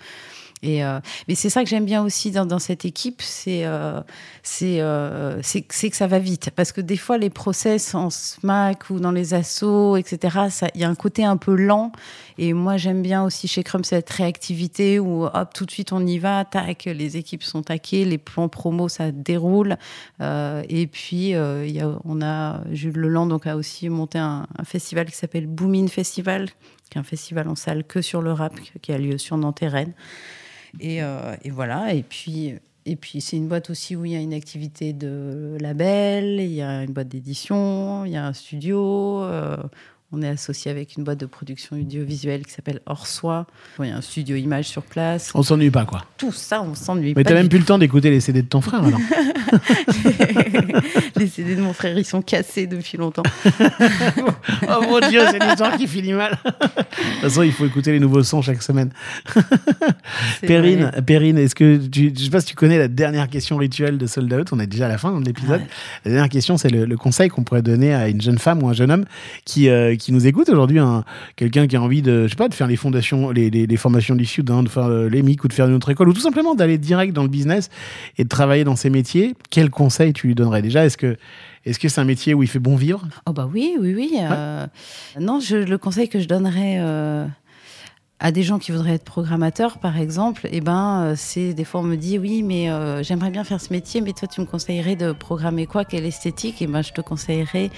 Et mais c'est ça que j'aime bien aussi dans, cette équipe, c'est que ça va vite. Parce que des fois, les process en SMAC ou dans les assos, etc., il y a un côté un peu lent. Et moi, j'aime bien aussi chez Crum cette réactivité où hop, tout de suite on y va, tac, les équipes sont taquées, les plans promo, ça déroule. Euh, et puis, euh, y on a, Jules Leland donc, a aussi monté un, festival qui s'appelle Boomin Festival, qui est un festival en salle que sur le rap, qui a lieu sur Nantes. Et, euh, et voilà. Et puis, et puis c'est une boîte aussi où il y a une activité de label, il y a une boîte d'édition, il y a un studio. euh, on est associé avec une boîte de production audiovisuelle qui s'appelle Hors Soi. Bon, il y a un studio image sur place. On s'ennuie pas, quoi. Tout ça, on s'ennuie Mais pas t'as du même plus le temps d'écouter les CD de ton frère, alors. Les CD de mon frère, ils sont cassés depuis longtemps. oh mon dieu, c'est une histoire qui finit mal. de toute façon, il faut écouter les nouveaux sons chaque semaine. Perrine. Perrine, est-ce que tu, je sais pas si tu connais la dernière question rituelle de Sold Out On est déjà à la fin de l'épisode. La dernière question, c'est le, le conseil qu'on pourrait donner à une jeune femme ou un jeune homme qui, euh, qui nous écoute aujourd'hui, un- quelqu'un qui a envie de, je sais pas, de faire les fondations, les, les, les formations du Sud, hein, de faire euh, les MIC ou de faire une autre école, ou tout simplement d'aller direct dans le business et de travailler dans ces métiers. Quel conseil tu lui donnerais déjà? Est-ce que est-ce que c'est un métier où il fait bon vivre? Oh bah oui, oui, oui. euh, Non, je, le conseil que je donnerais euh, à des gens qui voudraient être programmateurs, par exemple, eh ben, euh, c'est des fois on me dit oui, mais euh, j'aimerais bien faire ce métier, mais toi tu me conseillerais de programmer quoi, quelle esthétique Et ben, je te conseillerais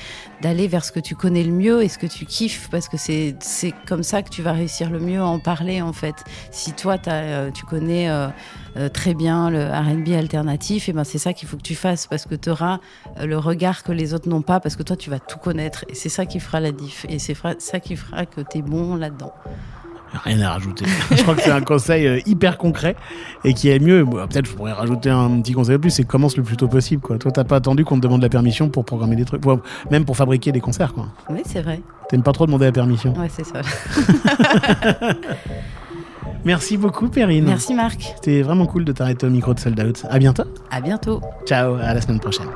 d'aller vers ce que tu connais le mieux et ce que tu kiffes, parce que c'est c'est comme ça que tu vas réussir le mieux à en parler en fait. Si toi t'as, euh, tu connais euh, euh, très bien le R&B alternatif, et ben c'est ça qu'il faut que tu fasses parce que tu auras le regard que les autres n'ont pas parce que toi tu vas tout connaître et c'est ça qui fera la diff et c'est ça qui fera que tu es bon là-dedans. Rien à rajouter. je crois que c'est un conseil euh, hyper concret et qui est mieux. Bon, Peut-être je pourrais rajouter un petit conseil de plus, c'est commence le plus tôt possible. Quoi. Toi, t'as pas attendu qu'on te demande la permission pour programmer des trucs, pour- même pour fabriquer des concerts. Quoi. Oui, c'est vrai. T'aimes pas trop demander la permission. Ouais, c'est ça. Merci beaucoup, Perrine. Merci Marc. C'était vraiment cool de t'arrêter au micro de Sold Out. À bientôt. À bientôt. Ciao, à la semaine prochaine.